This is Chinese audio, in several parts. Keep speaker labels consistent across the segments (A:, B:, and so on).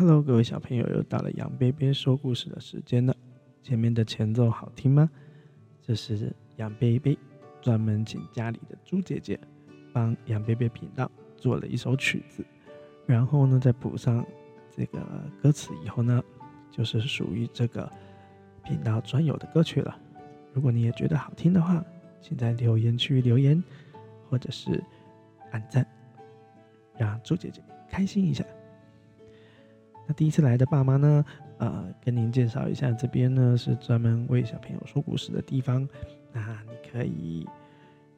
A: Hello，各位小朋友，又到了杨贝贝说故事的时间了。前面的前奏好听吗？这是杨贝贝专门请家里的猪姐姐帮杨贝贝频道做了一首曲子，然后呢，再补上这个歌词以后呢，就是属于这个频道专有的歌曲了。如果你也觉得好听的话，请在留言区留言，或者是按赞，让猪姐姐开心一下。那第一次来的爸妈呢？呃，跟您介绍一下，这边呢是专门为小朋友说故事的地方。那你可以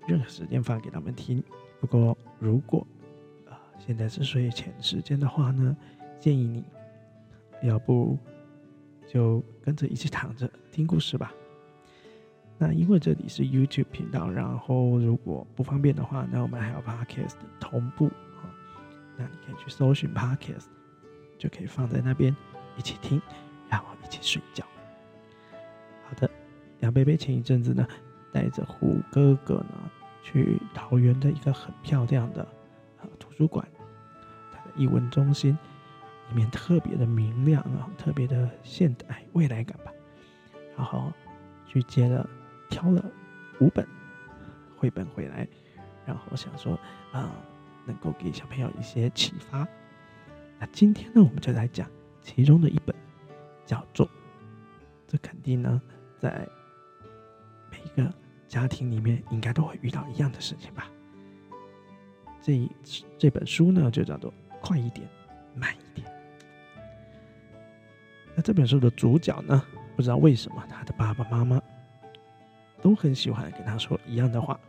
A: 任何时间放给他们听。不过如果呃现在是睡前时间的话呢，建议你要不就跟着一起躺着听故事吧。那因为这里是 YouTube 频道，然后如果不方便的话，那我们还有 Podcast 同步啊。那你可以去搜寻 Podcast。就可以放在那边一起听，然后一起睡觉。好的，杨贝贝前一阵子呢，带着虎哥哥呢去桃园的一个很漂亮的呃图书馆，它的译文中心里面特别的明亮啊，特别的现代未来感吧。然后去接了挑了五本绘本回来，然后想说啊，能够给小朋友一些启发。那今天呢，我们就来讲其中的一本，叫做“这肯定呢，在每一个家庭里面应该都会遇到一样的事情吧。”这这本书呢，就叫做“快一点，慢一点”。那这本书的主角呢，不知道为什么他的爸爸妈妈都很喜欢跟他说一样的话。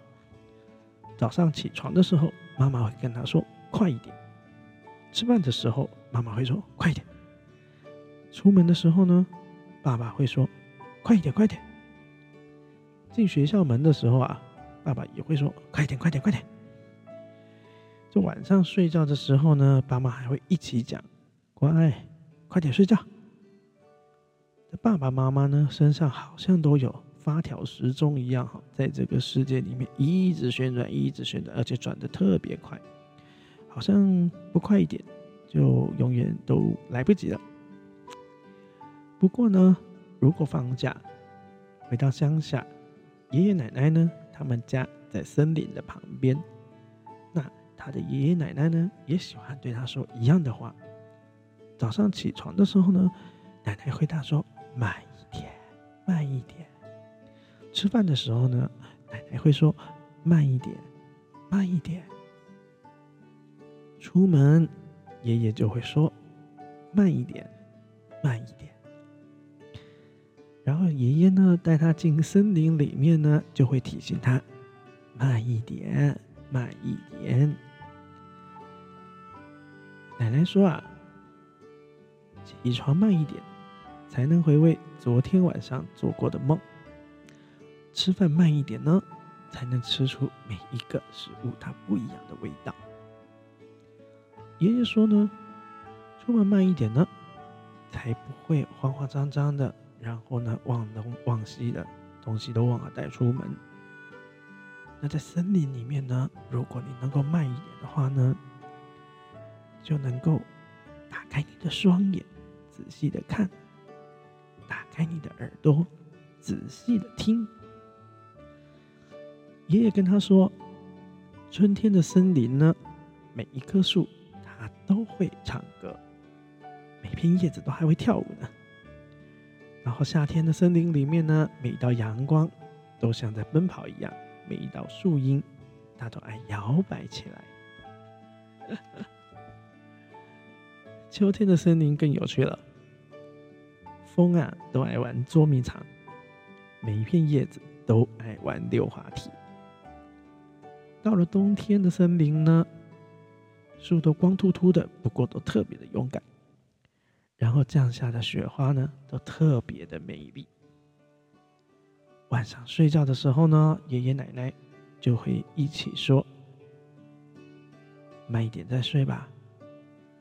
A: 早上起床的时候，妈妈会跟他说：“快一点。”吃饭的时候，妈妈会说：“快一点。”出门的时候呢，爸爸会说：“快一点，快点。”进学校门的时候啊，爸爸也会说：“快点，快点，快点。”就晚上睡觉的时候呢，爸妈还会一起讲：“乖，快点睡觉。”这爸爸妈妈呢，身上好像都有发条时钟一样，哈，在这个世界里面一直旋转，一直旋转，而且转的特别快。好像不快一点，就永远都来不及了。不过呢，如果放假回到乡下，爷爷奶奶呢，他们家在森林的旁边，那他的爷爷奶奶呢，也喜欢对他说一样的话。早上起床的时候呢，奶奶会他说慢一点，慢一点。吃饭的时候呢，奶奶会说慢一点，慢一点。出门，爷爷就会说：“慢一点，慢一点。”然后爷爷呢带他进森林里面呢，就会提醒他：“慢一点，慢一点。”奶奶说：“啊，起床慢一点，才能回味昨天晚上做过的梦；吃饭慢一点呢，才能吃出每一个食物它不一样的味道。”爷爷说呢，出门慢一点呢，才不会慌慌张张的，然后呢忘东忘西的东西都忘了带出门。那在森林里面呢，如果你能够慢一点的话呢，就能够打开你的双眼，仔细的看；打开你的耳朵，仔细的听。爷爷跟他说，春天的森林呢，每一棵树。都会唱歌，每片叶子都还会跳舞呢。然后夏天的森林里面呢，每一道阳光都像在奔跑一样，每一道树荫它都爱摇摆起来。秋天的森林更有趣了，风啊都爱玩捉迷藏，每一片叶子都爱玩溜滑梯。到了冬天的森林呢？树都光秃秃的，不过都特别的勇敢。然后降下的雪花呢，都特别的美丽。晚上睡觉的时候呢，爷爷奶奶就会一起说：“慢一点再睡吧，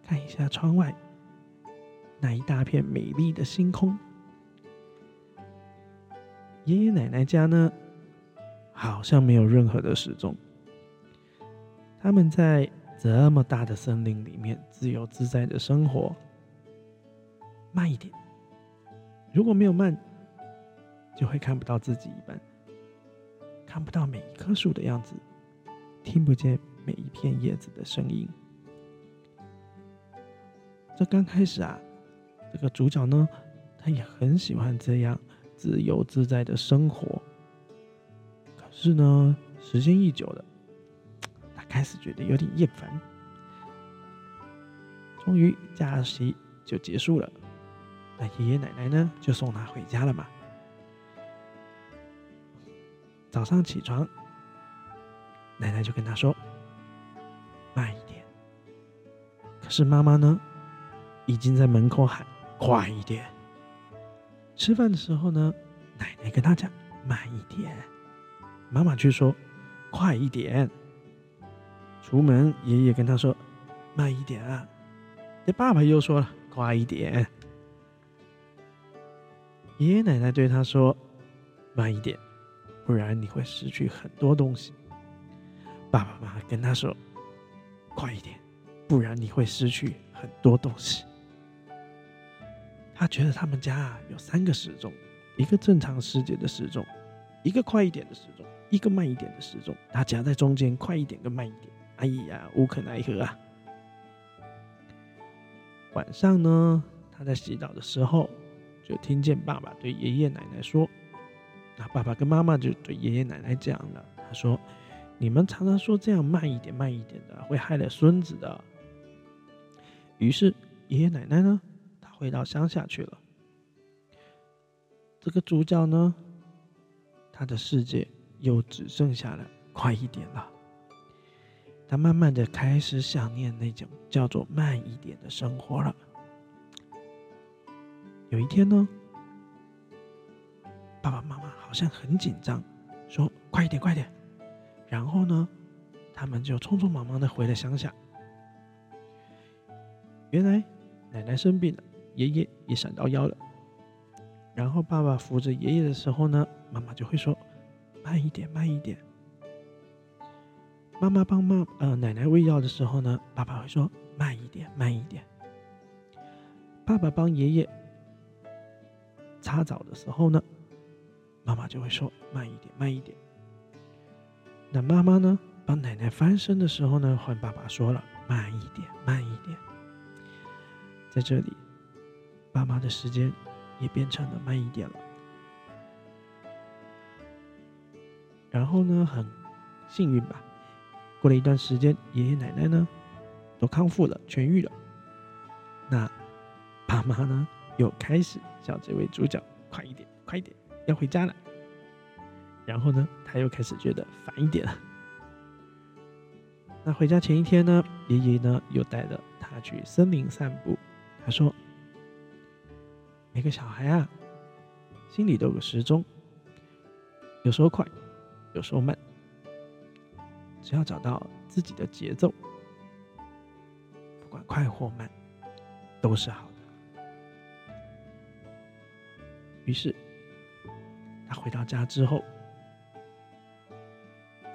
A: 看一下窗外那一大片美丽的星空。”爷爷奶奶家呢，好像没有任何的时钟，他们在。这么大的森林里面，自由自在的生活，慢一点。如果没有慢，就会看不到自己一般，看不到每一棵树的样子，听不见每一片叶子的声音。这刚开始啊，这个主角呢，他也很喜欢这样自由自在的生活。可是呢，时间一久了，开始觉得有点厌烦。终于假期就结束了，那爷爷奶奶呢，就送他回家了嘛。早上起床，奶奶就跟他说：“慢一点。”可是妈妈呢，已经在门口喊：“快一点！”吃饭的时候呢，奶奶跟他讲：“慢一点。”妈妈却说：“快一点！”出门，爷爷跟他说：“慢一点啊！”这爸爸又说了：“快一点！”爷爷奶奶对他说：“慢一点。”不然你会失去很多东西。爸爸妈妈跟他说：“快一点，不然你会失去很多东西。”他觉得他们家啊有三个时钟，一个正常时节的时钟，一个快一点的时钟，一个慢一点的时钟。他夹在中间，快一点跟慢一点。哎呀，无可奈何啊！晚上呢，他在洗澡的时候，就听见爸爸对爷爷奶奶说。那爸爸跟妈妈就对爷爷奶奶讲了，他说：“你们常常说这样慢一点、慢一点的，会害了孙子的。”于是爷爷奶奶呢，他回到乡下去了。这个主角呢，他的世界又只剩下了快一点了。他慢慢的开始想念那种叫做慢一点的生活了。有一天呢。爸爸妈妈好像很紧张，说：“快一点，快点！”然后呢，他们就匆匆忙忙的回了乡下。原来奶奶生病了，爷爷也闪到腰了。然后爸爸扶着爷爷的时候呢，妈妈就会说：“慢一点，慢一点。”妈妈帮妈呃奶奶喂药的时候呢，爸爸会说：“慢一点，慢一点。”爸爸帮爷爷擦澡的时候呢。妈妈就会说慢一点，慢一点。那妈妈呢？帮奶奶翻身的时候呢，换爸爸说了慢一点，慢一点。在这里，爸妈的时间也变成了慢一点了。然后呢，很幸运吧，过了一段时间，爷爷奶奶呢都康复了，痊愈了。那爸妈呢，又开始叫这位主角快一点，快一点。要回家了，然后呢，他又开始觉得烦一点了。那回家前一天呢，爷爷呢又带着他去森林散步。他说：“每个小孩啊，心里都有个时钟，有时候快，有时候慢。只要找到自己的节奏，不管快或慢，都是好的。”于是。他回到家之后，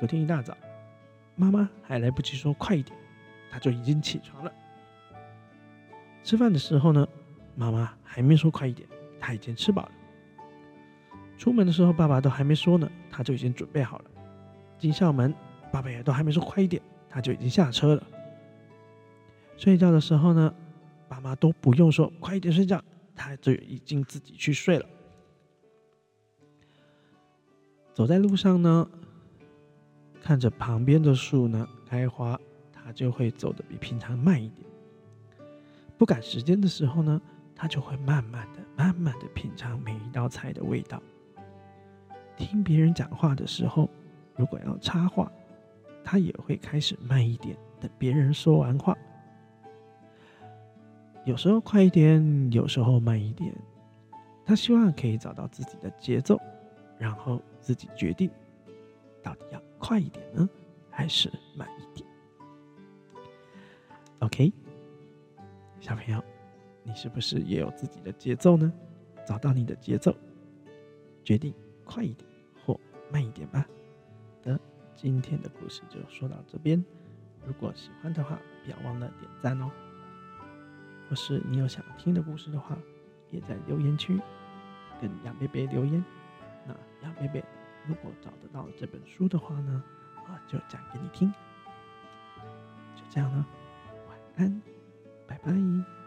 A: 隔天一大早，妈妈还来不及说快一点，他就已经起床了。吃饭的时候呢，妈妈还没说快一点，他已经吃饱了。出门的时候，爸爸都还没说呢，他就已经准备好了。进校门，爸爸也都还没说快一点，他就已经下车了。睡觉的时候呢，爸妈都不用说快一点睡觉，他就已经自己去睡了。走在路上呢，看着旁边的树呢开花，他就会走的比平常慢一点。不赶时间的时候呢，他就会慢慢的、慢慢的品尝每一道菜的味道。听别人讲话的时候，如果要插话，他也会开始慢一点，等别人说完话。有时候快一点，有时候慢一点，他希望可以找到自己的节奏。然后自己决定，到底要快一点呢，还是慢一点？OK，小朋友，你是不是也有自己的节奏呢？找到你的节奏，决定快一点或慢一点吧。今天的故事就说到这边。如果喜欢的话，不要忘了点赞哦。或是你有想听的故事的话，也在留言区跟杨贝贝留言。那杨贝贝如果找得到这本书的话呢，啊，就讲给你听。就这样了，晚安，拜拜。